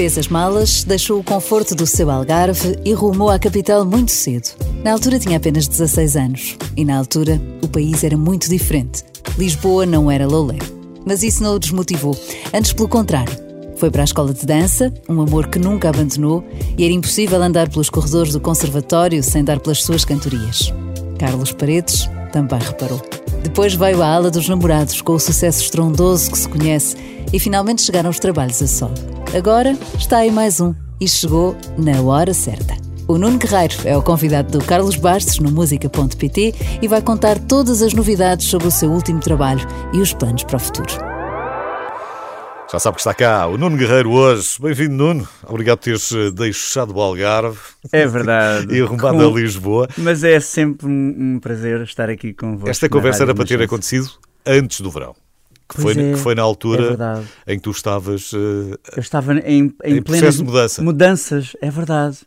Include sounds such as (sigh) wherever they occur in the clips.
Fez as malas, deixou o conforto do seu Algarve e rumou à capital muito cedo. Na altura tinha apenas 16 anos e na altura o país era muito diferente. Lisboa não era Lolé. Mas isso não o desmotivou, antes pelo contrário. Foi para a escola de dança, um amor que nunca abandonou, e era impossível andar pelos corredores do conservatório sem dar pelas suas cantorias. Carlos Paredes também reparou. Depois veio a ala dos namorados, com o sucesso estrondoso que se conhece, e finalmente chegaram os trabalhos a solo. Agora está aí mais um, e chegou na hora certa. O Nuno Guerreiro é o convidado do Carlos Bastos no música.pt e vai contar todas as novidades sobre o seu último trabalho e os planos para o futuro. Já sabe que está cá o Nuno Guerreiro hoje. Bem-vindo, Nuno. Obrigado por teres eh, deixado o Algarve. É verdade. (laughs) e arrumado Com... a Lisboa. Mas é sempre um, prazer estar aqui convosco. Esta conversa era para ter acontecido antes do verão. Que foi, é, que foi, na altura é em que tu estavas. Uh, Eu estava em, em, em processo de mudança. Mudanças, é verdade.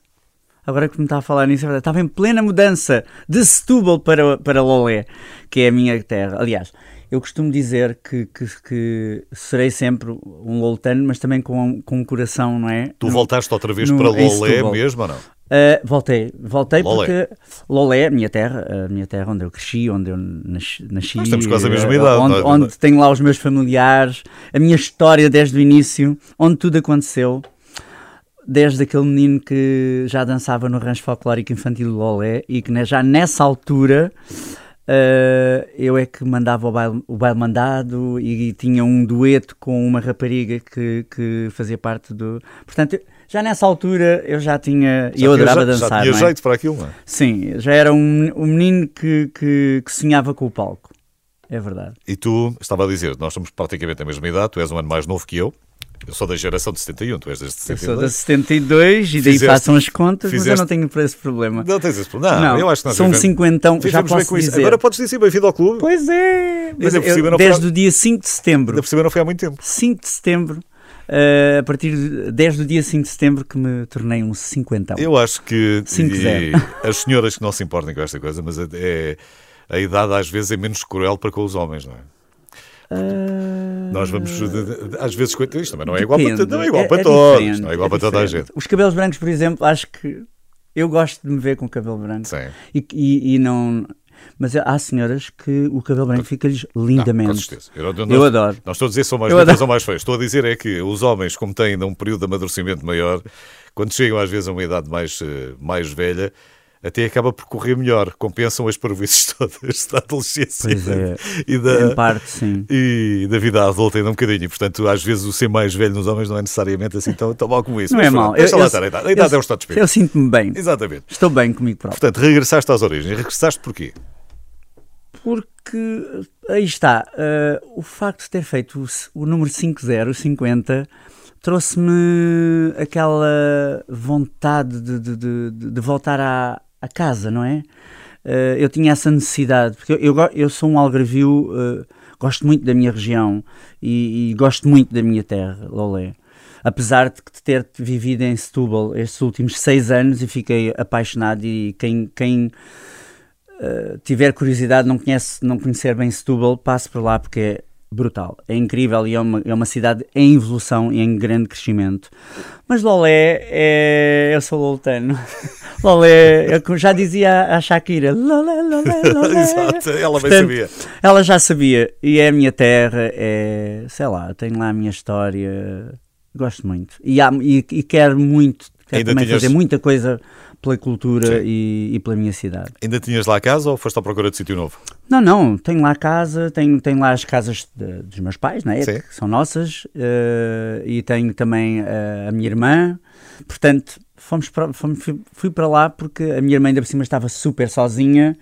Agora que me está a falar nisso, é verdade. Estava em plena mudança de Setúbal para, para Lolé, que é a minha terra. Aliás, eu costumo dizer que, que, que serei sempre um loltano, mas também com, com um coração, não é? Tu no, voltaste outra vez no, para Lolé mesmo ou não? Uh, voltei, voltei Lolé. porque Lolé, a minha terra, a minha terra onde eu cresci, onde eu nasci. nasci Nós temos quase a mesma idade. Onde, é? onde tenho lá os meus familiares, a minha história desde o início, onde tudo aconteceu. Desde aquele menino que já dançava no rancho folclórico infantil Lolé e que né, já nessa altura Uh, eu é que mandava o baile, o baile mandado e, e, tinha um dueto com uma rapariga que, que fazia parte do. Portanto, já nessa altura eu já tinha. Já eu adorava já, dançar. Já tinha é? jeito para aquilo, não é? Sim, já era um, um menino que, que, que sonhava com o palco. É verdade. E tu, estava a dizer, nós somos praticamente a mesma idade, tu és um ano mais novo que eu. Eu sou da geração de 71, tu és desde 72. Eu sou da 72 e daí fizeste, façam as contas, fizeste, mas eu não tenho esse problema. Não tens esse problema. Não, não eu acho que não. São 50, já posso dizer. Agora podes dizer bem-vindo ao clube. Pois é. Mas eu, desde foi... o dia 5 de setembro. Ainda por cima não foi há muito tempo. 5 de setembro. Uh, a partir de, desde o dia 5 de setembro que me tornei um 50. Eu acho que (laughs) as senhoras que não se importem com esta coisa, mas é, é, a idade às vezes é menos cruel para com os homens, não é? Uh... Nós vamos, às vezes, isto também não é igual para, não é igual é, para é todos, não é igual é para toda a gente. Os cabelos brancos, por exemplo, acho que eu gosto de me ver com cabelo branco. Sim. E, e, e não. Mas há senhoras que o cabelo branco fica-lhes lindamente. Não, com certeza. Eu, eu, eu adoro. Não estou a dizer que são mais bonitas ou mais feios. Estou a dizer é que os homens, como têm um período de amadurecimento maior, quando chegam às vezes a uma idade mais, eh, mais velha, até acaba por correr melhor, compensam as parvoices (laughs) todas da adolescência é, e, da, parte, e da vida adulta ainda um bocadinho. Portanto, às vezes o ser mais velho nos homens não é necessariamente assim tão, tão mal como isso. Não Mas, é mal. Deixa eu, lá estar, a idade, a idade eu, é um estado de espírito. Eu sinto-me bem. Exatamente. Estou bem comigo próprio. Portanto, regressaste às origens. Regressaste porquê? Porque, aí está, uh, o facto de ter feito o, o número 50, 50, trouxe-me aquela vontade de, de, de, de voltar à, a casa, não é? Uh, eu tinha essa necessidade, porque eu, eu, eu sou um algarvio, uh, gosto muito da minha região e, e, gosto muito da minha terra, Lolé. Apesar de ter vivido em Setúbal estes últimos seis anos e fiquei apaixonado e quem, quem uh, tiver curiosidade, não, conhece, não conhecer bem Setúbal, passe por lá porque é brutal, é incrível e é uma, é uma cidade em evolução e em grande crescimento. Mas Lolé é. Eu sou loltano. (laughs) Lolé, eu já dizia a Shakira. Lolé, Lolé, (laughs) Lolé. Exato, ela bem sabia. Ela já sabia. E é a minha terra, é. Sei lá, tenho lá a minha história. Gosto muito. E, há, e, e quero muito. Quero também tinhas... fazer muita coisa pela cultura e, e, pela minha cidade. Ainda tinhas lá a casa ou foste à procura de sítio novo? Não, não, tenho lá a casa, tenho, tenho lá as casas de, dos meus pais, né, que são nossas, uh, e tenho também uh, a minha irmã, portanto, fomos para, fomos, fui para lá porque a minha irmã ainda por cima estava super sozinha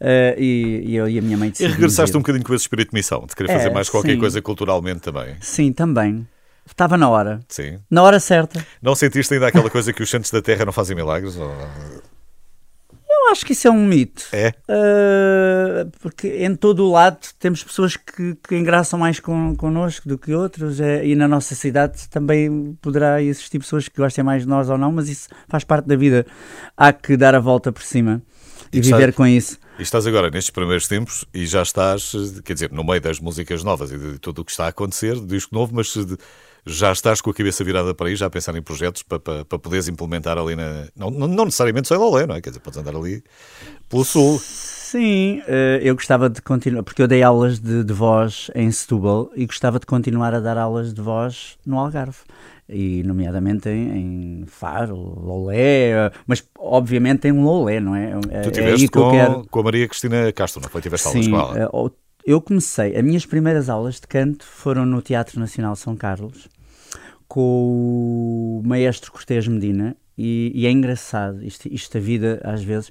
uh, e, e, eu e a minha mãe E regressaste um bocadinho com esse espírito de missão, de querer é, fazer mais qualquer sim. coisa culturalmente também. Sim, também. Estava na hora. Sim. Na hora certa. Não sentiste ainda aquela coisa que os santos da terra não fazem milagres? Ou... Eu acho que isso é um mito. É? Uh, porque em todo o lado temos pessoas que, que engraçam mais con, connosco do que outros é, e na nossa cidade também poderá existir pessoas que gostem mais de nós ou não, mas isso faz parte da vida. Há que dar a volta por cima e, e viver com isso. E estás agora nestes primeiros tempos e já estás, quer dizer, no meio das músicas novas e de tudo o que está a acontecer, disco novo, mas de, Já estás com a cabeça virada para aí, já a pensar em projetos para, para, para poderes implementar ali na. Não, não, necessariamente só em Lolé, não é? Quer dizer, podes andar ali pelo sul. Sim, eh, eu gostava de continuar, porque eu dei aulas de, de voz em Setúbal e gostava de continuar a dar aulas de voz no Algarve e nomeadamente em, em Faro, Lolé, mas obviamente em Lolé, não é? é tu estiveste é com, quero... com a Maria Cristina Castro, não foi? Tiveste aulas com ela? Eu comecei, as minhas primeiras aulas de canto foram no Teatro Nacional São Carlos, com o maestro Cortês Medina, e, e é engraçado, isto, isto a vida às vezes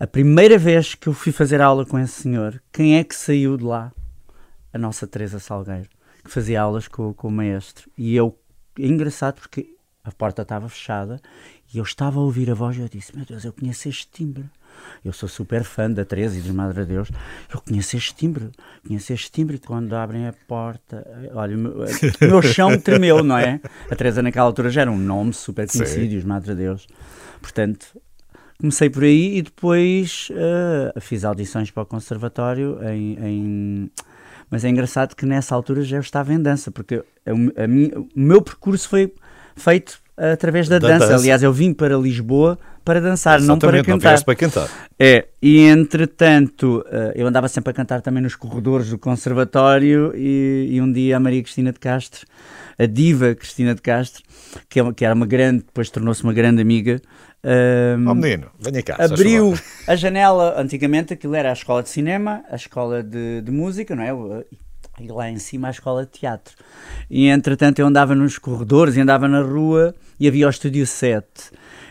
a primeira vez que eu fui fazer aula com esse senhor, quem é que saiu de lá? A nossa Teresa Salgueiro, que fazia aulas com, com o maestro. E eu, é engraçado porque a porta estava fechada e eu estava a ouvir a voz e eu disse: Meu Deus, eu conheço este timbre. Eu sou super fã da Teresa e dos Madre Deus. Eu conheço este timbre, conheço este timbre. Quando abrem a porta, olha, o meu, o meu chão tremeu, não é? A Teresa, naquela altura, já era um nome super conhecido, Sim. os Madre Deus. Portanto, comecei por aí e depois uh, fiz audições para o conservatório em, em, mas é engraçado que nessa altura já eu estava em dança porque a, a minha, o meu percurso foi feito através da, da dança. dança. Aliás, eu vim para Lisboa para dançar, Exatamente, não para cantar. Não para cantar. É, e entretanto, uh, eu andava sempre a cantar também nos corredores do conservatório e, e um dia a Maria Cristina de Castro a diva Cristina de Castro, que, é, que era uma grande, depois tornou-se uma grande amiga, um, oh menino, venha cá. Abriu a janela, antigamente aquilo era a escola de cinema, a escola de, de música, não é? E lá em cima a escola de teatro. E entretanto eu andava nos corredores andava na rua e havia o estúdio 7.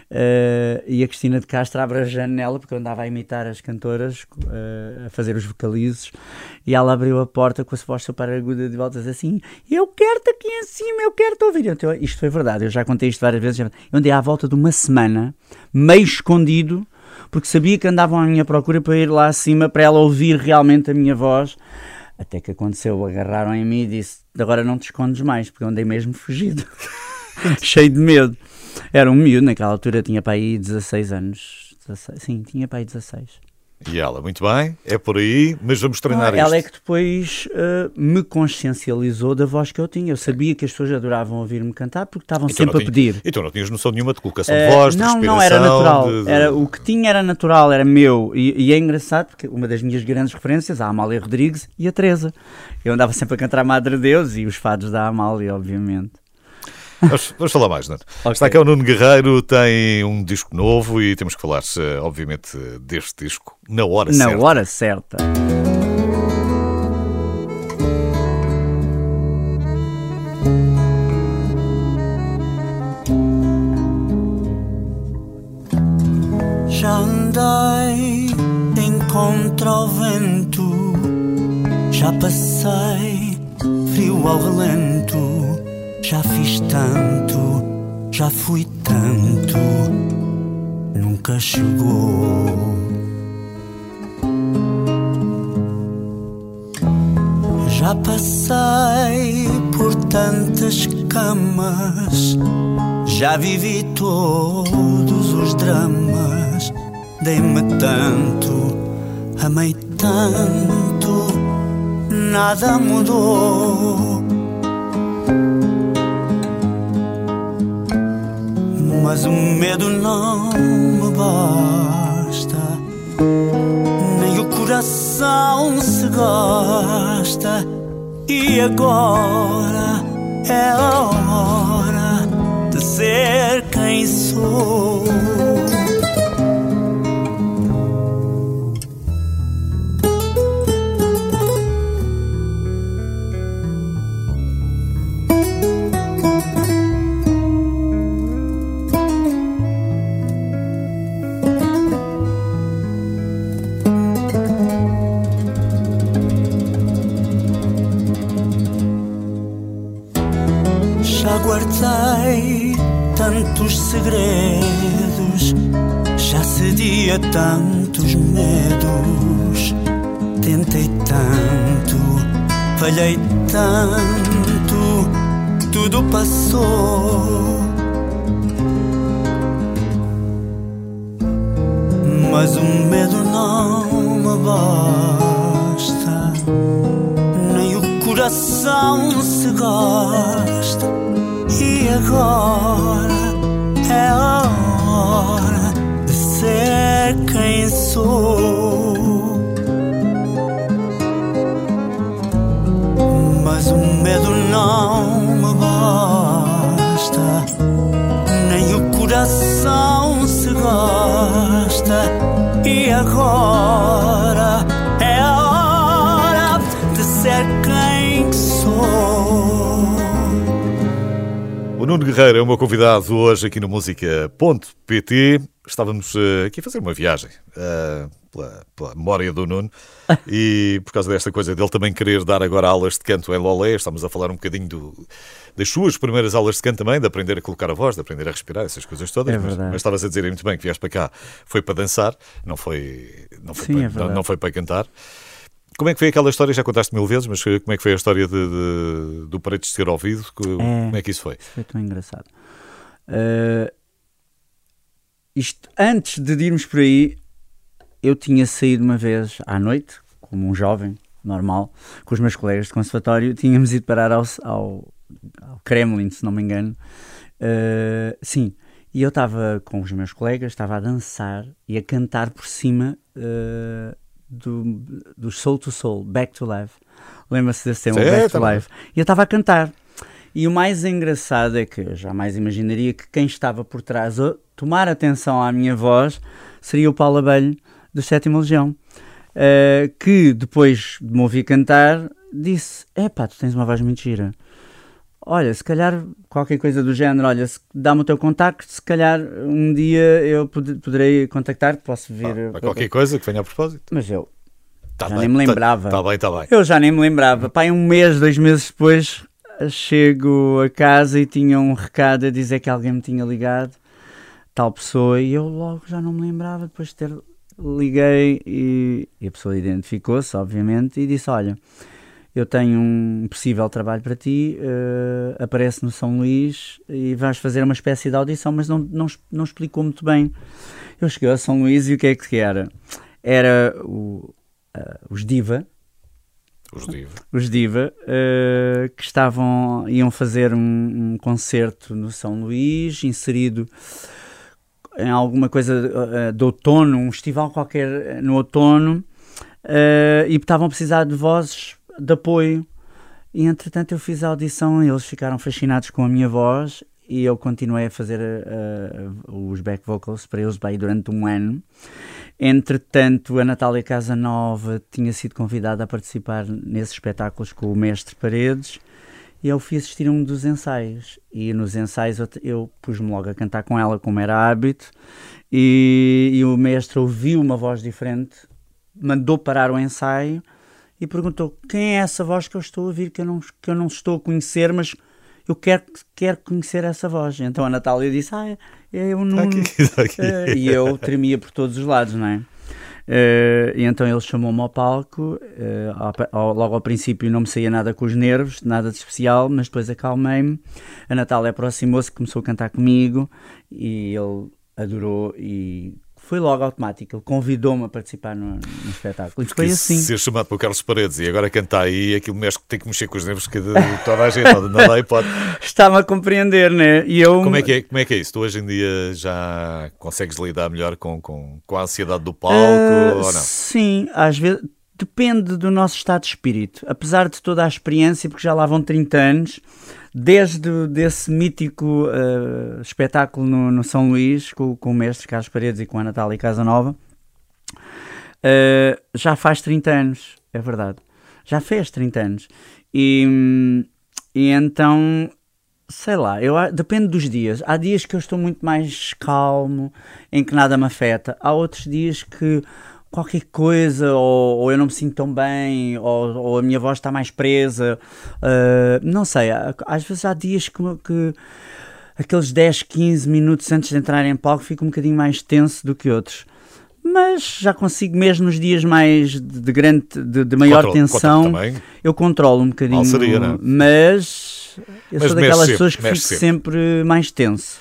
Uh, e a Cristina de Castro abre a janela, porque eu andava a imitar as cantoras, uh, a fazer os vocalizes, e ela abriu a porta com a voz super aguda de volta assim: Eu quero-te aqui em cima, eu quero-te ouvir. Então, isto foi verdade, eu já contei isto várias vezes. Eu andei à volta de uma semana, meio escondido, porque sabia que andavam à minha procura para ir lá acima para ela ouvir realmente a minha voz. Até que aconteceu, agarraram em mim e disse: Agora não te escondes mais, porque eu andei mesmo fugido, (laughs) cheio de medo. Era um miúdo, naquela altura tinha para aí 16 anos. 16, sim, tinha para aí 16. E ela, muito bem, é por aí, mas vamos treinar ah, Ela é que depois uh, me consciencializou da voz que eu tinha. Eu sabia que as pessoas adoravam ouvir-me cantar porque estavam então sempre a pedir. E tu não tinhas noção nenhuma de colocação de voz, uh, não, de Não, não, era natural. De, de... Era, o que tinha era natural, era meu. E, e, é engraçado porque uma das minhas grandes referências, a Amália Rodrigues e a Teresa. Eu andava sempre a cantar a Madre Deus e os fados da Amália, obviamente. Vamos, vamos falar mais, Nuno. Okay. Está cá o Nuno Guerreiro, tem um disco novo e temos que falar, obviamente, deste disco na hora na certa. Na hora certa. Já andei em contra o vento, já passei frio ao relento já fiz tanto, já fui tanto, nunca chegou. Já passei por tantas camas, já vivi todos os dramas. Dei-me tanto, amei tanto, nada mudou. Mas o medo não me basta, nem o coração se gosta. E agora é a hora de ser quem sou. Tantos segredos, já cedia tantos medos. Tentei tanto, falhei tanto, tudo passou. Mas o medo não me basta, nem o coração se gosta E agora hora de ser quem sou. Mas o medo não me basta, nem o coração se gasta. E agora O Nuno Guerreiro é o meu convidado hoje aqui no Música.pt. Estávamos uh, aqui a fazer uma viagem uh, pela, pela, memória do Nuno (laughs) e por causa desta coisa dele também querer dar agora aulas de canto em Lolé, estamos a falar um bocadinho do, das suas primeiras aulas de canto também, de aprender a colocar a voz, de aprender a respirar, essas coisas todas. É mas, mas, estavas a dizer muito bem que vieste para cá, foi para dançar, não foi, não foi, Sim, para, é não, não foi para cantar. Como é que foi aquela história? Já contaste mil vezes, mas como é que foi a história de, de, do Paredes ser ouvido? Como é, é que isso foi? Foi tão engraçado. Uh, isto, antes de irmos por aí, eu tinha saído uma vez à noite, como um jovem normal, com os meus colegas de conservatório, tínhamos ido parar ao, ao, ao Kremlin, se não me engano. Uh, sim, e eu estava com os meus colegas, estava a dançar e a cantar por cima. Uh, do, do Soul to Soul, Back to Life. Lembra-se desse tema, Back to Life? E eu estava a cantar. E o mais engraçado é que eu jamais imaginaria que quem estava por trás a tomar atenção à minha voz seria o Paulo Abelho, do Sétimo Legião, uh, que depois de me ouvir cantar disse: É pá, tu tens uma voz muito gira. Olha, se calhar qualquer coisa do género, olha, dá-me o teu contacto, se calhar um dia eu pod poderei contactar-te, posso vir. Ah, qualquer coisa que venha a propósito. Mas eu tá já bem, nem me lembrava. Está tá bem, está bem. Eu já nem me lembrava. Pai, um mês, dois meses depois, chego a casa e tinha um recado a dizer que alguém me tinha ligado, tal pessoa, e eu logo já não me lembrava depois de ter liguei e, e a pessoa identificou-se, obviamente, e disse: Olha eu tenho um possível trabalho para ti, uh, aparece no São Luís e vais fazer uma espécie de audição, mas não, não, não explicou muito bem. Eu cheguei a São Luís e o que é que era? Era o, uh, os Diva. Os Diva. Os Diva, uh, que estavam, iam fazer um, um, concerto no São Luís, inserido em alguma coisa de outono, um festival qualquer no outono, e estavam a precisar de vozes de apoio. E entretanto eu fiz a audição eles ficaram fascinados com a minha voz e eu continuei a fazer uh, os back vocals para eles bem durante um ano. Entretanto, a Natália Casanova tinha sido convidada a participar nesses espetáculos com o mestre Paredes e eu fui assistir a um dos ensaios. E nos ensaios eu, eu pus-me logo a cantar com ela, como era hábito, e, e o mestre ouviu uma voz diferente, mandou parar o ensaio e perguntou quem é essa voz que eu estou a ouvir, que eu não, que eu não estou a conhecer, mas eu quero, quero conhecer essa voz. Então a Natália disse, ah, é, é eu não... Aqui, aqui. Uh, e eu tremia por todos os lados, não é? Uh, e então ele chamou-me ao palco, uh, ao, ao, logo ao princípio não me saía nada com os nervos, nada de especial, mas depois acalmei-me. A Natália aproximou-se, começou a cantar comigo e ele adorou e foi logo automático. Ele convidou-me a participar no, no espetáculo. E foi assim. Ser chamado o Carlos Paredes e agora cantar aí, aquilo mexe, tem que mexer com os nervos que toda a gente não dá pode. (laughs) Está-me a compreender, né? E eu... como, é que é, como é que é isso? Tu hoje em dia já consegues lidar melhor com, com, com a ansiedade do palco uh, ou não? Sim, às vezes. Depende do nosso estado de espírito. Apesar de toda a experiência, porque já lá vão 30 anos, desde desse mítico uh, espetáculo no, no, São Luís, com, com o mestre Carlos Paredes e com a Natália Casanova, uh, já faz 30 anos, é verdade. Já fez 30 anos. E, e então, sei lá, eu, depende dos dias. Há dias que eu estou muito mais calmo, em que nada me afeta. Há outros dias que qualquer coisa, ou, ou, eu não me sinto tão bem, ou, ou a minha voz está mais presa. Uh, não sei, às vezes há dias que, que, aqueles 10, 15 minutos antes de entrar em palco fico um bocadinho mais tenso do que outros. Mas já consigo, mesmo nos dias mais de, grande, de, de maior Control, tensão, eu controlo um bocadinho. Seria, não? É? Mas eu mas sou daquelas pessoas que fico sempre, sempre mais tenso.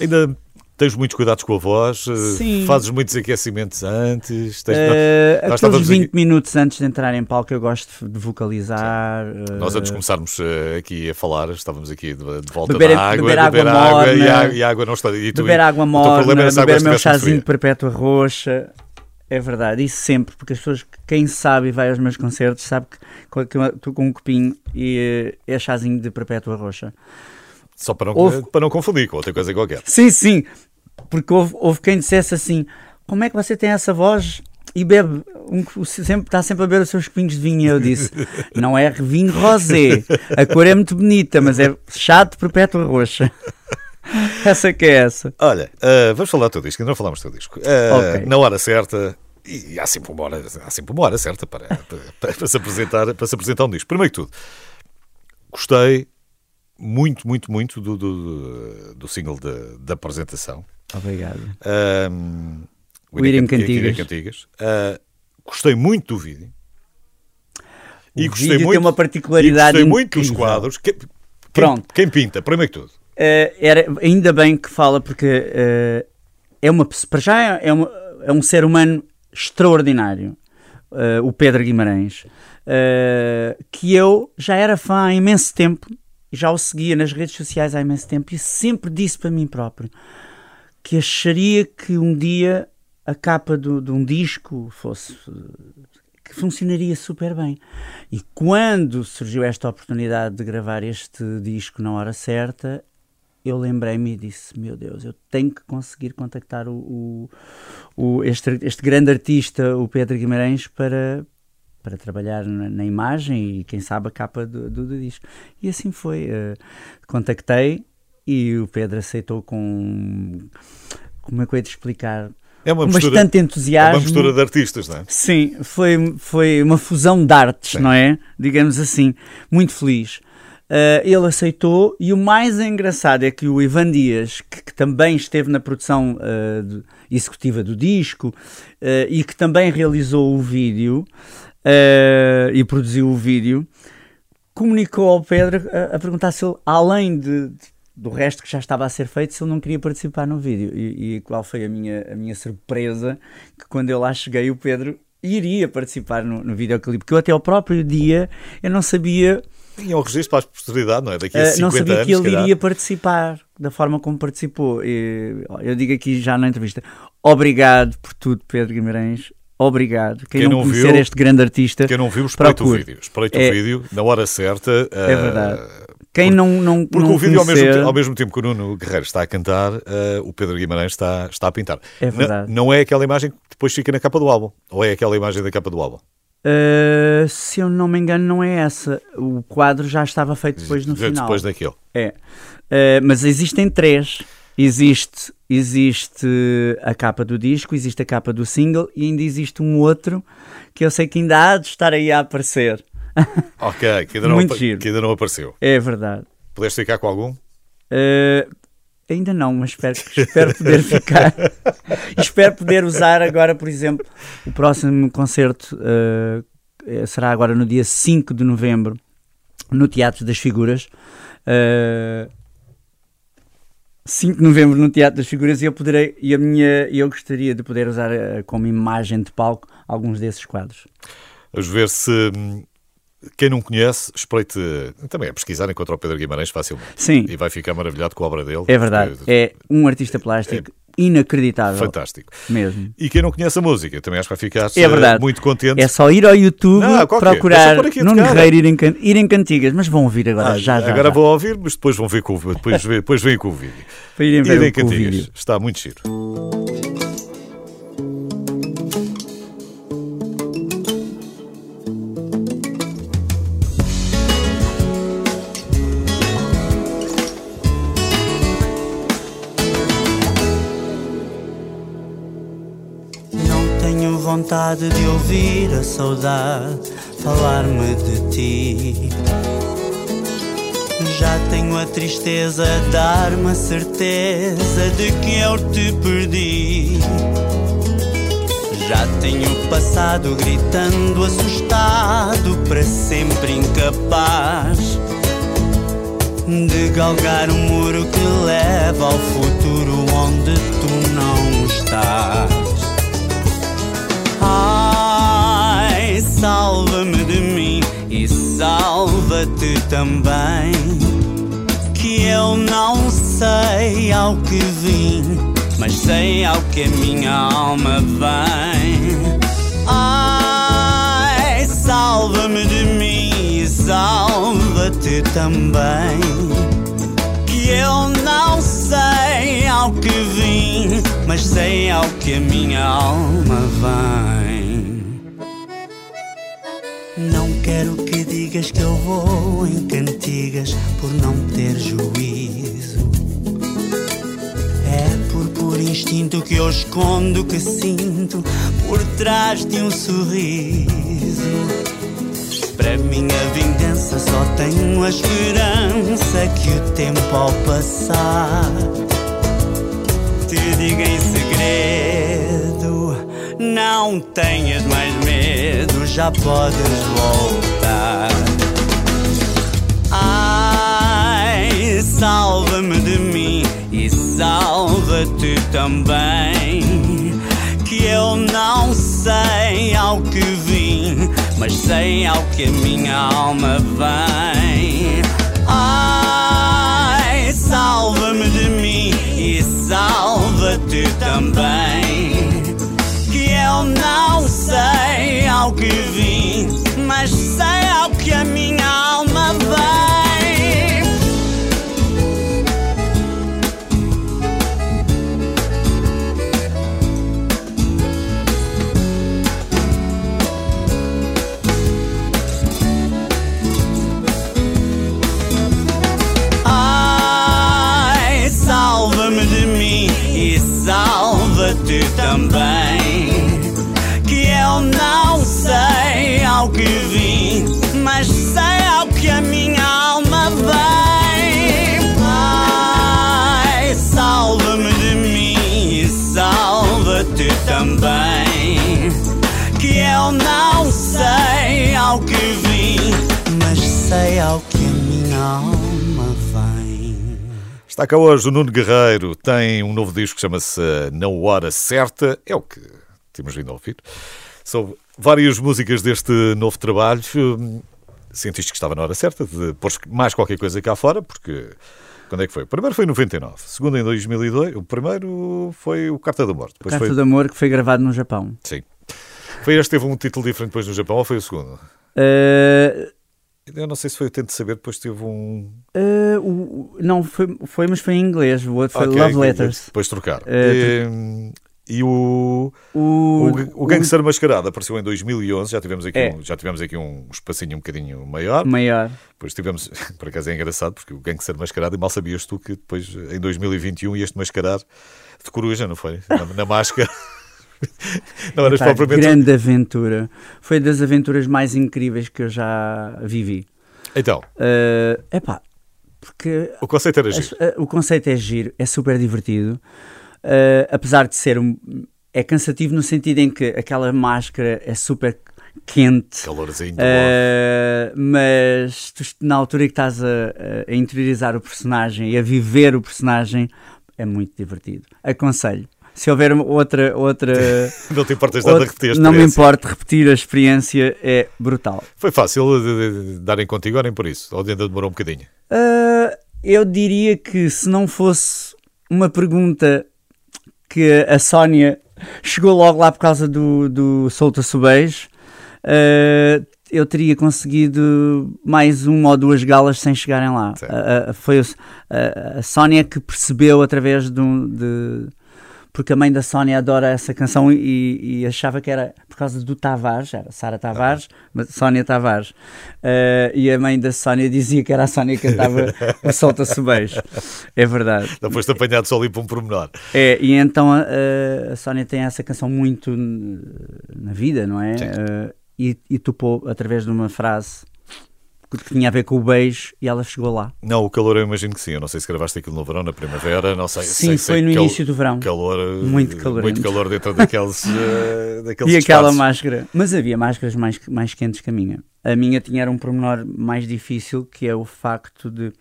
Ainda Tens muitos cuidados com a voz? eh, Sim. Fazes muitos aquecimentos antes? Tens- Eh, nós aqueles estávamos 20 aqui- minutos antes de entrar em palco eu gosto de vocalizar. eh, Nós antes de começarmos aqui a falar, estávamos aqui de, de volta Beber- da água, beber água e, morna, a, e a água não está. E tu- beber água morna, a água beber meu chazinho de perpétua roxa. É verdade, isso sempre, porque as pessoas, quem sabe e vai aos meus concertos, sabe que estou com um copinho e é chazinho de perpétua roxa. Só para não, Houve- para não confundir com outra coisa qualquer. Sim, sim, porque houve, houve quem dissesse assim: como é que você tem essa voz e bebe, um, sempre, está sempre a beber os seus copinhos de vinho? E eu disse: (laughs) não é vinho rosé, a cor é muito bonita, mas é de perpétua roxa. (laughs) essa que é essa. Olha, eh, vamos falar do teu disco, ainda não falámos do teu disco. Eh, Ok. Na hora certa, e há sempre uma hora, há sempre uma hora certa para, (laughs) para, para se apresentar, para se apresentar um disco. Primeiro que tudo, gostei muito, muito, muito do, do, do single da apresentação. Obrigado. Um, O Irem Can- Cantigas. Cantigas. Uh, gostei muito do vídeo. O vídeo tem uma particularidade e gostei muito dos quadros. Que- quem, Pronto. quem pinta, primeiro que tudo. Eh, era, ainda bem que fala, porque eh, é uma, para já é, uma- é um ser humano extraordinário, eh, o Pedro Guimarães, eh, que eu já era fã há imenso tempo, já o seguia nas redes sociais há imenso tempo e sempre disse para mim próprio que acharia que um dia a capa do- de um disco fosse que funcionaria super bem. E quando surgiu esta oportunidade de gravar este disco na hora certa, eu lembrei-me e disse: Meu Deus, eu tenho que conseguir contactar o, o- o- este, este grande artista, o Pedro Guimarães, para, para trabalhar na, na imagem e, quem sabe, a capa do, do- do disco. E assim foi. eh, contactei e o Pedro aceitou com. Como é que eu ia te explicar? É uma Com mistura, bastante é entusiasmo. uma mistura de artistas, não é? Sim, foi, foi uma fusão de artes, Sim. não é? Digamos assim, muito feliz. Ah, ele aceitou e o mais engraçado é que o Ivan Dias, que, que também esteve na produção ah, de- executiva do disco ah, e que também realizou o vídeo ah, e produziu o vídeo, comunicou ao Pedro a, a perguntar se ele, além de, de- do resto que já estava a ser feito, se ele não queria participar no vídeo. E, e qual foi a minha, a minha surpresa? Que quando eu lá cheguei, o Pedro iria participar no, no videoclipe. Porque eu até ao próprio dia eu não sabia, Tinha um registro para a posteridade, não é? Daqui a eh, 50 não sabia anos, que ele calhar. iria participar da forma como participou. E, eu digo aqui já na entrevista: obrigado por tudo, Pedro Guimarães. Obrigado. Quem, Quem não, conhecer viu- este grande artista, Quem não viu, espreita o vídeo. Espreita É- o vídeo, na hora certa. é eh, verdade. Quem não, não, Porque não o vídeo, ao mesmo, conhecer- ao mesmo tempo que o Nuno Guerreiro está a cantar, eh, o Pedro Guimarães está, está a pintar. É verdade. Não, é aquela imagem que depois fica na capa do álbum. Ou é aquela imagem da capa do álbum? Uh, se eu não me engano, não é essa. O quadro já estava feito depois no De- final. Depois daquele. É. Uh, mas existem três. Existe, existe a capa do disco, existe a capa do single e ainda existe um outro que eu sei que ainda há de estar aí a aparecer. (laughs) Ok, que ainda não, Muito giro. que ainda não apareceu. É verdade. Pudeste ficar com algum? Uh, ainda não, mas espero, espero poder ficar. (laughs) espero poder usar agora, por exemplo, o próximo concerto uh, será agora no dia 5 de novembro no Teatro das Figuras. Uh, 5 de novembro no Teatro das Figuras e eu poderei e a minha eu gostaria de poder usar uh, como imagem de palco alguns desses quadros. Vamos ver se hum, quem não conhece, espreite também a pesquisar encontra o Pedro Guimarães facilmente. Sim, E vai ficar maravilhado com a obra dele. é verdade. porque É um artista plástico inacreditável Fantástico. mesmo. E quem não conhece a música também acho que vai ficar É verdade. muito contente. É só ir ao YouTube, Não. É procurar a Nuno. Guerreiro ir em, can- ir em cantigas, mas vão ouvir agora, Ah, já, já. agora já. vou ouvir, mas depois vão ver com o depois, depois vêm com o vídeo. Para irem ver com o Cantigas. Está muito giro. Vontade de ouvir a saudade falar-me de ti. Já tenho a tristeza dar-me a certeza de que eu te perdi. Já tenho passado gritando assustado, para sempre incapaz de galgar o muro que leva ao futuro onde Ai, salva-me de mim e salva-te também. Que eu não sei ao que vim, mas sei ao que a minha alma vem. Ai, salva-me de mim e salva-te também eu não sei ao que vim, mas sei ao que a minha alma vem. Não quero que digas que eu vou em cantigas por não ter juízo. É por puro instinto que eu escondo o que sinto por trás de um sorriso. Para minha vingança só tenho a esperança que o tempo ao passar te diga em segredo: não tenhas mais medo, já podes voltar. Ai, salva-me de mim e salva-te também. Que eu não sei ao que vim, mas sei ao que a minha alma vem. Ai, salva-me de mim e salva-te também. Que eu não sei ao que vim, mas sei sei ao que a minha alma vem. Está cá hoje o Nuno Guerreiro, tem um novo disco que chama-se Na Hora Certa, é o que temos vindo a ouvir. São várias músicas deste novo trabalho. Sentiste que estava na hora certa de pôr mais qualquer coisa cá fora, porque quando é que foi? O primeiro foi em 99, o segundo em 2002, o primeiro foi o Carta do. Depois Carta foi... de Amor que foi gravado no Japão. Sim. Foi este que teve um título diferente depois no Japão ou foi o segundo? Uh, Eu não sei se foi o Tento Saber, depois teve um. uh, o- o- não, foi, foi, mas foi em inglês. O outro foi Ok, Love Letters. Depois trocaram. Eh, E, e o. O, O, o Gangster Mascarado apareceu em 2011, já tivemos aqui, É. um, já tivemos aqui um espacinho um bocadinho maior. maior. Depois tivemos, (laughs) por acaso é engraçado, porque o Gangster Mascarado, e mal sabias tu que depois em 2021 ias-te mascarar de coruja, não foi? Na, na máscara. (laughs) (laughs) Não eras Pá, propriamente. grande aventura. Foi das aventuras mais incríveis que eu já vivi. Então, Uh, epá, porque o conceito era giro. As- a- o conceito é giro, é super divertido, Uh, apesar de ser um, é cansativo no sentido em que aquela máscara é super quente. Calorzinho, Uh, mas tu, na altura que estás a, a interiorizar o personagem e a viver o personagem é muito divertido. Aconselho. Se houver outra, outra, (laughs) não te importas nada outra- repetir a não me experiência. importa repetir a experiência, é brutal. Foi fácil de, de- darem contigo, ou nem por isso? Ou ainda demorou um bocadinho? Uh, eu diria que se não fosse uma pergunta que a Sónia chegou logo lá por causa do, do Solta-se uh, eu teria conseguido mais uma ou duas galas sem chegarem lá. Uh, uh, foi uh, a Sónia que percebeu através de, um- de- porque a mãe da Sónia adora essa canção e, e achava que era por causa do Tavares, era Sara Tavares, mas Sónia Tavares. Uh, e a mãe da Sónia dizia que era a Sónia que cantava (laughs) o Solta-se Beijo. É verdade. Não foste apanhado só ali para um pormenor. É, e então a, a Sónia tem essa canção muito na vida, não é? Uh, e, e topou através de uma frase que tinha a ver com o beijo e ela chegou lá. Não, o calor eu imagino que sim. Eu não sei se gravaste aquilo no verão, na primavera, não sei. Sim, sei, foi sei no cal- início do verão. Calor, eh, Muito calorento. Muito calor dentro daqueles, (laughs) eh, daqueles E aquela espaços. máscara. Mas havia máscaras mais, mais quentes que a minha. A minha tinha era um pormenor mais difícil, que é o facto de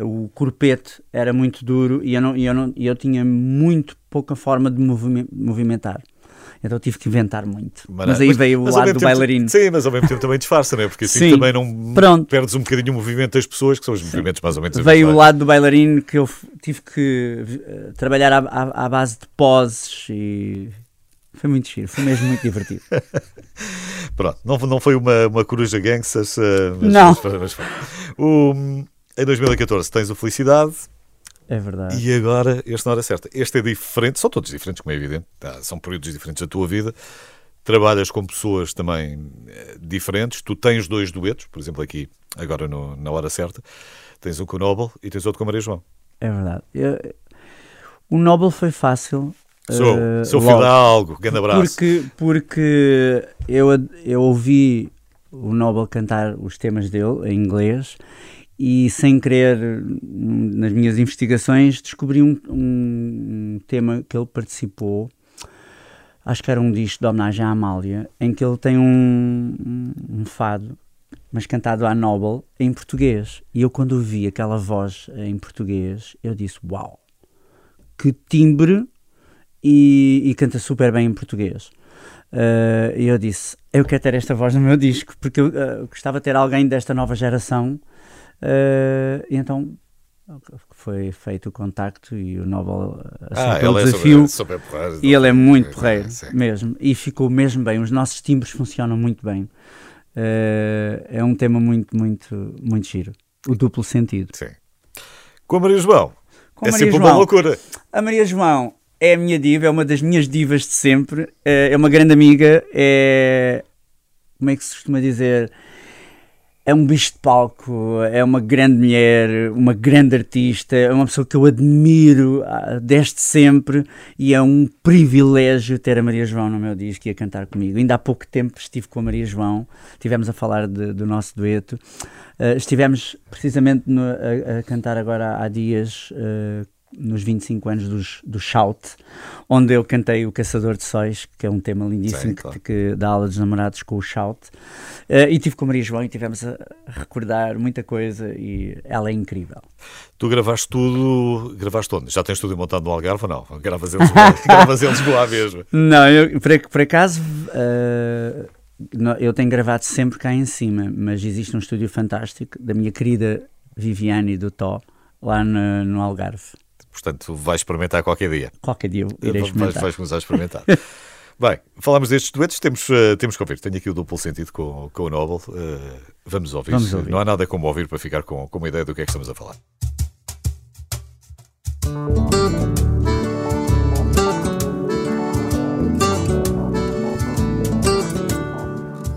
o corpete era muito duro e eu, não, eu, não, eu tinha muito pouca forma de movime- movimentar. Então tive que inventar muito. Mas, mas aí mas, veio o lado do bailarino. Sim, mas ao mesmo tempo também disfarça, não é? Porque assim sim, também não pronto. perdes um bocadinho o movimento das pessoas, que são os sim. movimentos mais ou menos Veio o lado do bailarino que eu tive que uh, trabalhar à, à, à, base de poses e foi muito giro, foi mesmo muito divertido. (laughs) pronto, não, não foi uma, uma coruja gangsters, uh, mas, não. Mas, mas, o, em 2014 tens o Felicidade, é verdade. E agora, este na hora certa. Este é diferente, são todos diferentes, como é evidente, tá, são períodos diferentes da tua vida. Trabalhas com pessoas também eh, diferentes. Tu tens dois duetos, por exemplo, aqui, agora no, na hora certa. Tens um com o Nobel e tens outro com a Maria João. É verdade. Eu, o Nobel foi fácil. Sou, uh, sou filho de algo, grande abraço. Porque, porque eu, eu ouvi o Nobel cantar os temas dele em inglês e sem querer, nas minhas investigações, descobri um, um, tema que ele participou, acho que era um disco de homenagem à Amália, em que ele tem um, um fado, mas cantado à Nobel, em português. E eu, quando ouvi aquela voz em português, eu disse: Uau, que timbre! E, e canta super bem em português. Uh, e eu disse: Eu quero ter esta voz no meu disco, porque eu uh, gostava de ter alguém desta nova geração Uh, então foi feito o contacto e o Nobel aceitou ah, o desafio. É super porreiro, e ele é muito porreiro, é, mesmo. E ficou mesmo bem. Os nossos timbres funcionam muito bem. Uh, é um tema muito, muito, muito giro. O duplo sentido. Sim. Com a Maria João. Com é Maria sempre João. uma loucura. A Maria João é a minha diva, é uma das minhas divas de sempre. Eh, é uma grande amiga. É. Como é que se costuma dizer? É um bicho de palco, é uma grande mulher, uma grande artista, é uma pessoa que eu admiro ah, desde sempre e é um privilégio ter a Maria João no meu disco e a cantar comigo. Ainda há pouco tempo estive com a Maria João, estivemos a falar de, do nosso dueto. Uh, estivemos precisamente no, a, a, cantar agora há dias uh, nos 25 anos dos, do Shout, onde eu cantei o Caçador de Sóis, que é um tema lindíssimo Sim, claro. que, que, dá aula dos namorados com o Shout. Uh, e tive com a Maria João e tivemos a recordar muita coisa e ela é incrível. Tu gravaste tudo, gravaste onde? Já tens tudo montado no Algarve ou não? Gravas em Lisboa, (laughs) gravas em Lisboa mesmo? Não, eu, por, por acaso... Uh, eu tenho gravado sempre cá em cima, mas existe um estúdio fantástico da minha querida Viviane do Tó, lá no, no Algarve. Portanto, vais experimentar qualquer dia. Qualquer dia irei experimentar. Vais, vais começar a experimentar. (laughs) Bem, falamos destes duetos, temos, uh, temos que ouvir. Tenho aqui o duplo sentido com, com o Nobel. Uh, vamos, ouvir. vamos ouvir. Não há nada como ouvir para ficar com, com uma ideia do que é que estamos a falar.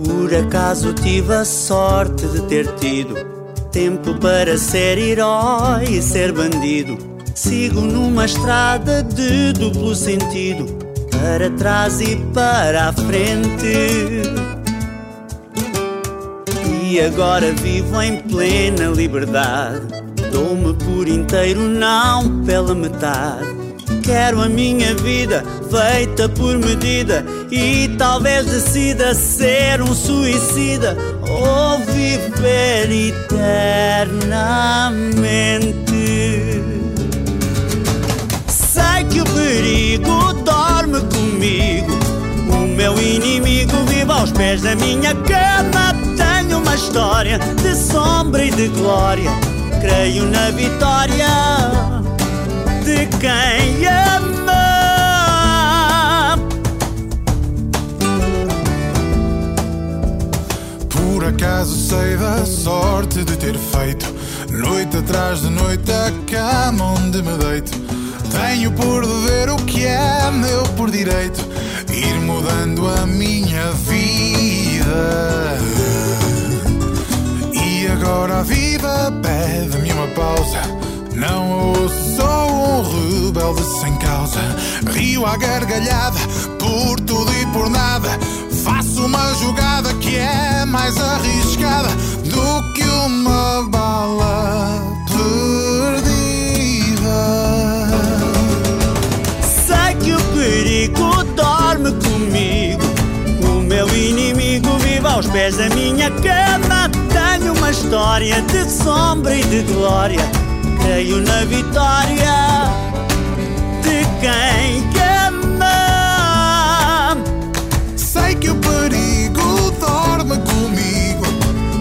Por acaso tive a sorte de ter tido tempo para ser herói e ser bandido. Sigo numa estrada de duplo sentido, para trás e para a frente. E agora vivo em plena liberdade. Dou-me por inteiro, não pela metade. Quero a minha vida feita por medida e talvez decida ser um suicida ou viver eternamente. Sei que o perigo dorme comigo, o meu inimigo vive aos pés da minha cama. Tenho uma história de sombra e de glória, creio na vitória de quem ama. Por acaso sei da sorte de ter feito noite atrás de noite a cama onde me deito. Tenho por dever o que é meu por direito, ir mudando a minha vida. E agora a vida pede-me uma pausa. Não sou um rebelde sem causa. Rio à gargalhada por tudo e por nada. Faço uma jogada que é mais arriscada do que uma bala perdida. aos pés da minha cama tenho uma história de sombra e de glória. Creio na vitória de quem ama. Sei que o perigo dorme comigo.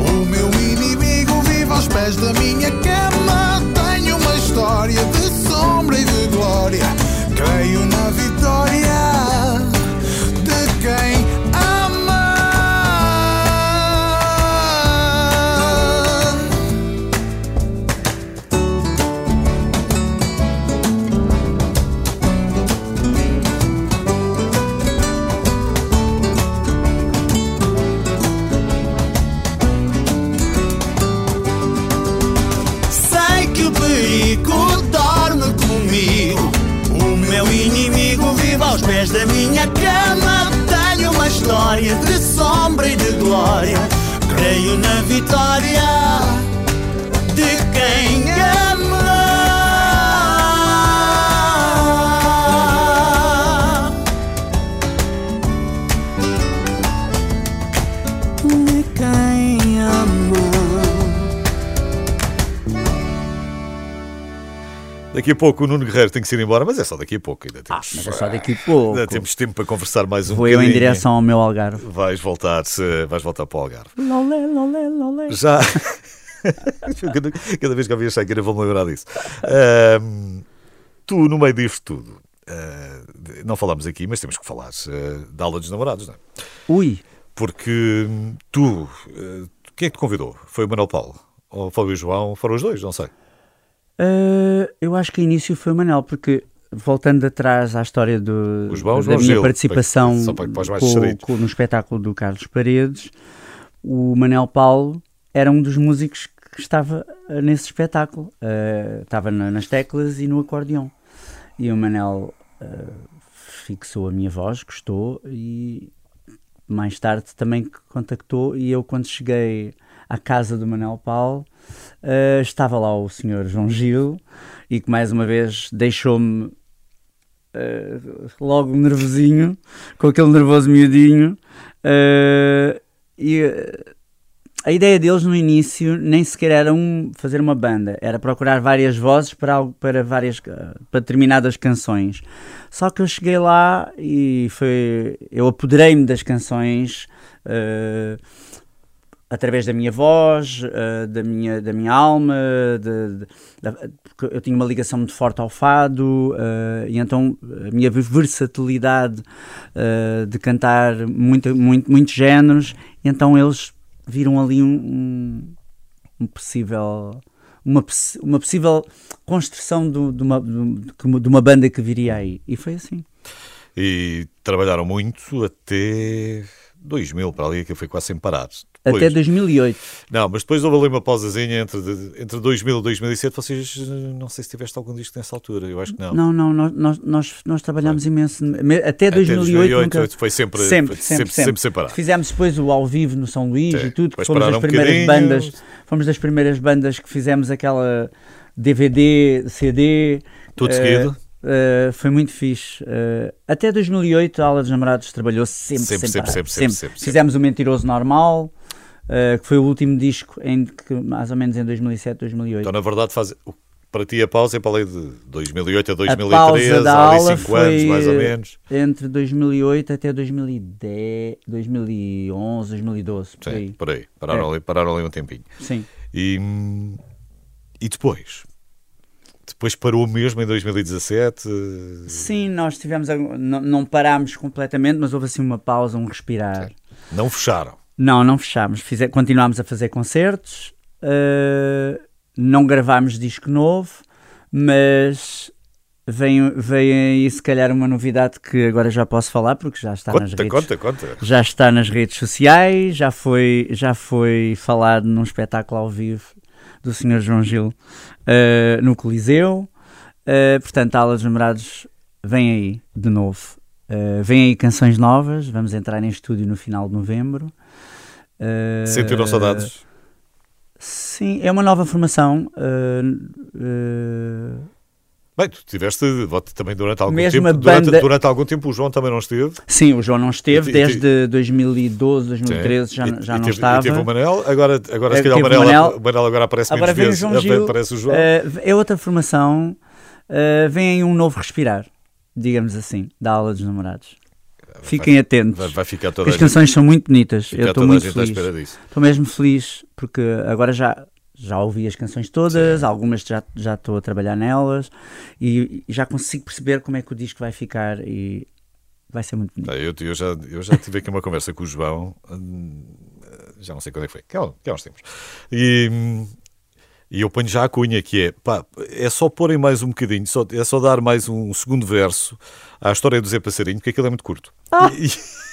O meu inimigo vive aos pés da minha cama. Tenho uma história de sombra e de glória. Creio na Daqui a pouco o Nuno Guerreiro tem que ir embora, mas é só daqui a pouco. Ainda temos, Mas é só daqui a pouco. ainda temos tempo para conversar mais um Vou eu em bocadinho. direção ao meu Algarve. Vais voltar, se- vais voltar para o Algarve. Lolé, lolé, lolé. Já. (laughs) cada, cada vez que eu vi a Shakira vou-me lembrar disso. Ahm, tu, no meio disto tudo, ah, não falamos aqui, mas temos que falar ah, da aula dos namorados, não é? Ui, Porque hum, tu, ah, quem é que te convidou? Foi o Manuel Paulo? Ou foi o João? Foram os dois, não sei. Uh, eu acho que o início foi o Manel, porque voltando atrás à história do, O João, da João minha participação para- para os com- com- no espetáculo do Carlos Paredes, o Manel Paulo era um dos músicos que estava uh, nesse espetáculo. Uh, estava na- nas teclas e no acordeão. E o Manel uh, fixou a minha voz, gostou e mais tarde também contactou e eu quando cheguei à casa do Manel Paulo Uh, estava lá o senhor João Gil e que mais uma vez deixou-me uh, logo nervosinho, com aquele nervoso miudinho. Uh, e a ideia deles no início nem sequer era um, fazer uma banda, era procurar várias vozes para, algo- para, várias, para determinadas canções. Só que eu cheguei lá e foi, eu apoderei-me das canções. uh, através da minha voz, eh, da, minha, da minha alma, de- de- da- porque eu tinha uma ligação muito forte ao fado, eh, e então a minha versatilidade eh, de cantar muito, muito, muitos géneros, e então eles viram ali um, um, possível. Uma, uma possível construção de, uma, de uma banda que viria aí. E foi assim. E trabalharam muito até 2000, para ali, que foi quase sem parar. Depois- Até 2008. Não, mas depois houve ali uma pausazinha entre, entre 2000 e 2007. Vocês, eh, não sei se tiveste algum disco nessa altura, eu acho que não. Não, não, nós, nós, nós, trabalhámos imenso. me- Até 2008, nunca... foi sempre, Sempre, foi sempre, sempre. sem parar. Fizemos depois o ao vivo no São Luís Sim, e tudo, que depois fomos das um primeiras bocadinho. bandas, fomos das primeiras bandas que fizemos aquela DVD, CD. Tudo eh, seguido? Eh, foi muito fixe. Eh, até 2008 a Aula dos Namorados trabalhou sempre, Sempre, sem sempre, sempre, sempre, sempre, Fizemos o Mentiroso Normal, eh, que foi o último disco em que, mais ou menos em 2007, 2008. Então, na verdade, faz, para ti a pausa é para ali de 2008 a a 2013, pausa da há ali aula 5 foi anos, mais ou menos. entre 2008 até 2010, 2011, 2012, por Sim, aí. por aí. Pararam, É. ali, pararam ali um tempinho. Sim. E, e depois? Depois parou mesmo em 2017? eh, Sim, nós tivemos. Não, não parámos completamente, mas houve assim uma pausa, um respirar. Não fecharam. Não, não fechámos. Fize- continuámos a fazer concertos, eh, não gravámos disco novo, mas vem, vem aí se calhar uma novidade que agora já posso falar, porque já está nas Conta, redes conta, conta. já está nas redes sociais, já foi, já foi falado num espetáculo ao vivo do Sr. João Gil eh, no Coliseu. Eh, portanto, a Aula dos Namorados vem aí de novo. Eh, vem aí canções novas, vamos entrar em estúdio no final de novembro. Eh, Sentiram saudades? Sim, é uma nova formação. eh, Bem, tu tiveste também durante algum Mesmo tempo. a Durante, banda- durante algum tempo o João também não esteve. sim, o João não esteve E- e- desde 2012, 2013, Sim. já, E- já e não teve, estava. E teve o Manel, agora, agora se calhar o teve o Manel, Manel. o Manel agora aparece Agora menos vem o vezes. João Gil. Aparece o João. Eh, é outra formação. eh, vem um novo respirar, digamos assim, da aula dos namorados. Fiquem atentos. vai, vai ficar toda as gente, canções são muito bonitas. Eu estou muito gente feliz. Estou mesmo feliz porque agora já, já ouvi as canções todas, algumas já já estou a trabalhar nelas e, e já consigo perceber como é que o disco vai ficar e vai ser muito bonito. Eu, eu já, eu já tive aqui uma conversa com o João, hum, já não sei quando é que foi, que há, que há uns tempos. E, e eu ponho já a cunha, que é, pá, é só porem mais um bocadinho, só, é só dar mais um segundo verso à história do Zé Passarinho, porque aquilo é muito curto. Ah! E-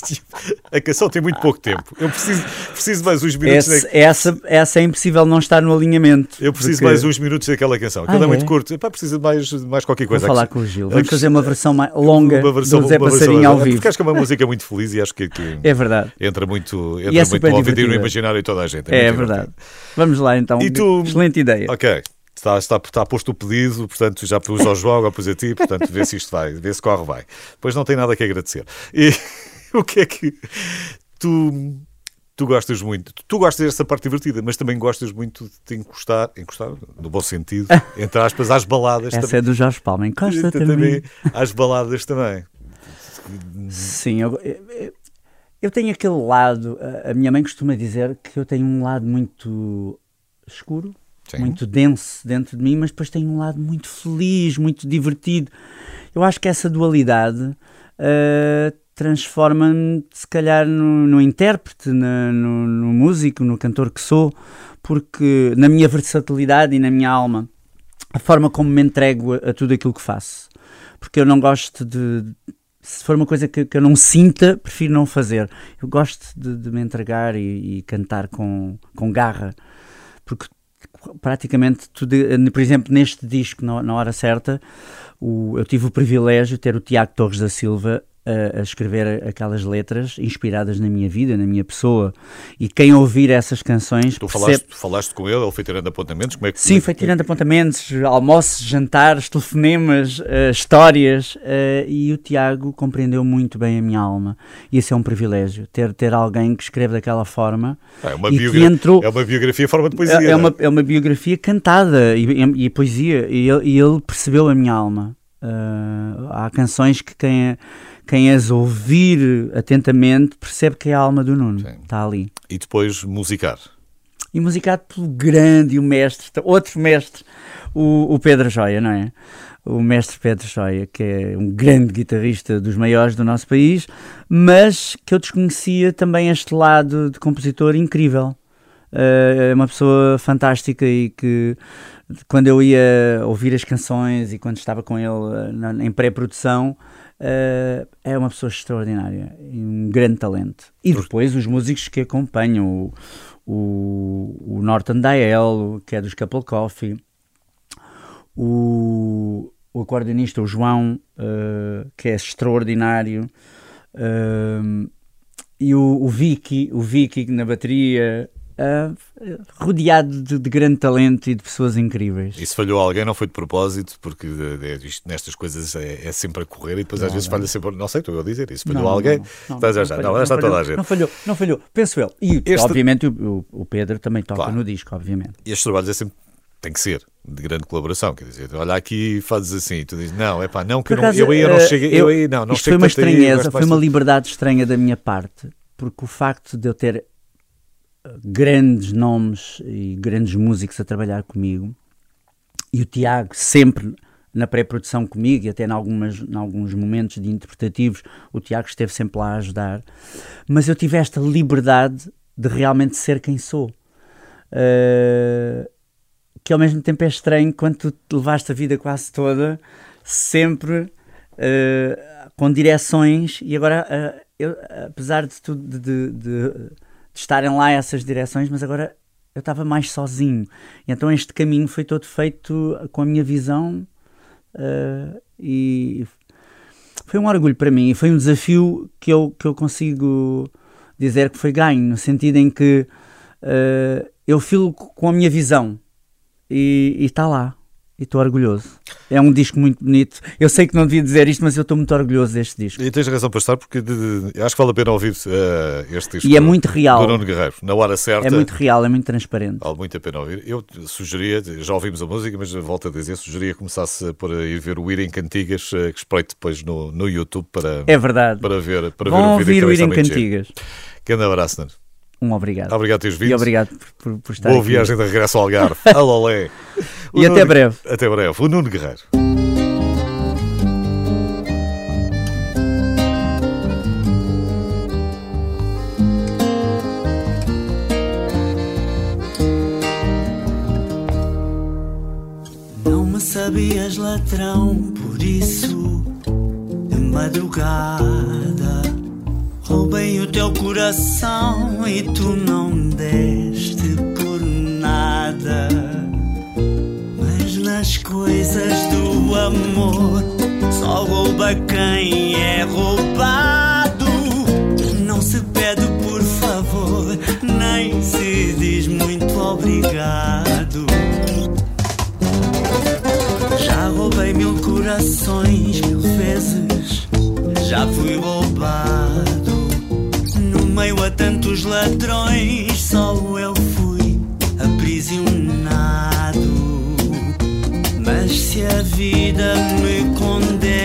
(laughs) A canção tem muito pouco tempo. Eu preciso, preciso mais uns minutos. Esse, essa, essa é impossível não estar no alinhamento. Eu preciso porque... mais uns minutos daquela canção. Aquilo ah, é, muito curto. Epá, precisa de mais, mais qualquer coisa. Vou falar com o Gil. Vamos fazer uma versão mais longa uma versão, do Zé Passarinho ao vivo. Porque acho que é uma música muito feliz e acho que, que é verdade. entra muito, entra é muito no ouvido e no imaginário de toda a gente. É, é verdade. Vamos lá então. Tu... Excelente ideia. Ok. Está, está, está posto o pedido, portanto já pus ao jogo, pus a ti, portanto vê se isto vai, vê se corre vai. Depois não tem nada que agradecer. E (laughs) (laughs) o que é que tu, tu gostas muito? Tu gostas dessa parte divertida, mas também gostas muito de te encostar, encostar no bom sentido, (laughs) entre aspas, às baladas Essa também. é do Jorge Palma, encosta também. também. Às baladas também. Sim, eu, eu, eu tenho aquele lado, a minha mãe costuma dizer que eu tenho um lado muito escuro, Sim. muito denso dentro de mim, mas depois tem um lado muito feliz, muito divertido. Eu acho que essa dualidade uh, transforma-me, se calhar, no, no intérprete, no, no, no, músico, no cantor que sou, porque na minha versatilidade e na minha alma, a forma como me entrego a, a tudo aquilo que faço. Porque eu não gosto de. Se for uma coisa que, que eu não sinta, prefiro não fazer. Eu gosto de, de me entregar e, e cantar com, com garra porque praticamente tudo, por exemplo, neste disco, na, na hora certa, o, eu tive o privilégio de ter o Tiago Torres da Silva a, a, escrever aquelas letras inspiradas na minha vida, na minha pessoa. E quem ouvir essas canções. Tu percebe... falaste, falaste com ele, ele foi tirando apontamentos? Como é que, Sim, foi tirando apontamentos, almoços, jantares, telefonemas, uh, histórias. Uh, e o Tiago compreendeu muito bem a minha alma. E isso é um privilégio, ter, ter alguém que escreve daquela forma. É uma, biogra... entrou... é uma biografia em forma de poesia. É, é uma, é uma biografia cantada e, e, e poesia. E ele, e ele percebeu a minha alma. Uh, há canções que quem, é, quem as ouvir atentamente percebe que é a alma do Nuno. Sim. Está ali. E depois musicar. E musicado pelo grande, o mestre, outro mestre, o, o Pedro Joia, não é? O mestre Pedro Joia, que é um grande guitarrista dos maiores do nosso país, mas que eu desconhecia também este lado de compositor incrível. Uh, é uma pessoa fantástica e que quando eu ia ouvir as canções e quando estava com ele na, em pré-produção, uh, é uma pessoa extraordinária e um grande talento. E depois os músicos que acompanham, o, o, o Norton Dael, que é dos Couple Coffee, o, o acordeonista, o João, uh, que é extraordinário, uh, e o, o Vicky, o Vicky na bateria, Uh, rodeado de, de, grande talento e de pessoas incríveis. E se falhou alguém, não foi de propósito, porque é, isto, nestas coisas é, é, sempre a correr e depois não, às vezes não. falha sempre. Não sei, estou a dizer. E se falhou não, alguém, não, não, já, não, está toda a gente. Não falhou, não falhou, penso eu. E este... obviamente o, o, Pedro também toca claro. no disco, obviamente. E estes trabalhos é sempre tem que ser de grande colaboração, quer dizer, olha aqui fazes assim, tu dizes, não, é pá, não, que acaso, eu aí eu não eh, cheguei, eu, eu aí não, não Isto foi uma estranheza, foi uma liberdade estranha da minha parte, porque o facto de eu ter grandes nomes e grandes músicos a trabalhar comigo. E o Tiago sempre na pré-produção comigo e até em, algumas, em alguns momentos de interpretativos, o Tiago esteve sempre lá a ajudar. Mas eu tive esta liberdade de realmente ser quem sou. Uh, que ao mesmo tempo é estranho quando tu levaste a vida quase toda sempre uh, com direções e agora, uh, eu, apesar de tudo, de, de, de estarem lá essas direções, mas agora eu estava mais sozinho. E então este caminho foi todo feito com a minha visão uh, e foi um orgulho para mim e foi um desafio que eu, que eu consigo dizer que foi ganho, no sentido em que uh, eu filo com a minha visão e está lá e estou orgulhoso. É um disco muito bonito. Eu sei que não devia dizer isto, mas eu estou muito orgulhoso deste disco. E tens razão para estar, porque de, de, acho que vale a pena ouvir uh, este disco. E é muito real. Do Nuno Guerreiro, na hora certa. É muito real, é muito transparente. Vale muito a pena ouvir. Eu sugeria, já ouvimos a música, mas volto a dizer, sugeria que começasse por ir ver o Ir em Cantigas, uh, que espreite depois no, no YouTube para, é verdade. para ver, para Vão ver o vídeo. ouvir o Ir em Cantigas. Grande abraço, Nuno. Um obrigado. Obrigado por teres vindo. E obrigado por, por, por estar Boa aqui. viagem de regresso ao Algarve. (laughs) Alolé. E Nuno... até breve. Até breve. O Nuno Guerreiro. Não me sabias latrão, por isso de madrugada roubei o teu coração e tu não deste por nada nas coisas do amor. Só rouba quem é roubado. Não se pede por favor, nem se diz muito obrigado. Já roubei mil corações mil vezes, já fui roubado. No meio a tantos ladrões, só eu fui aprisionado. Mas se a vida me condena.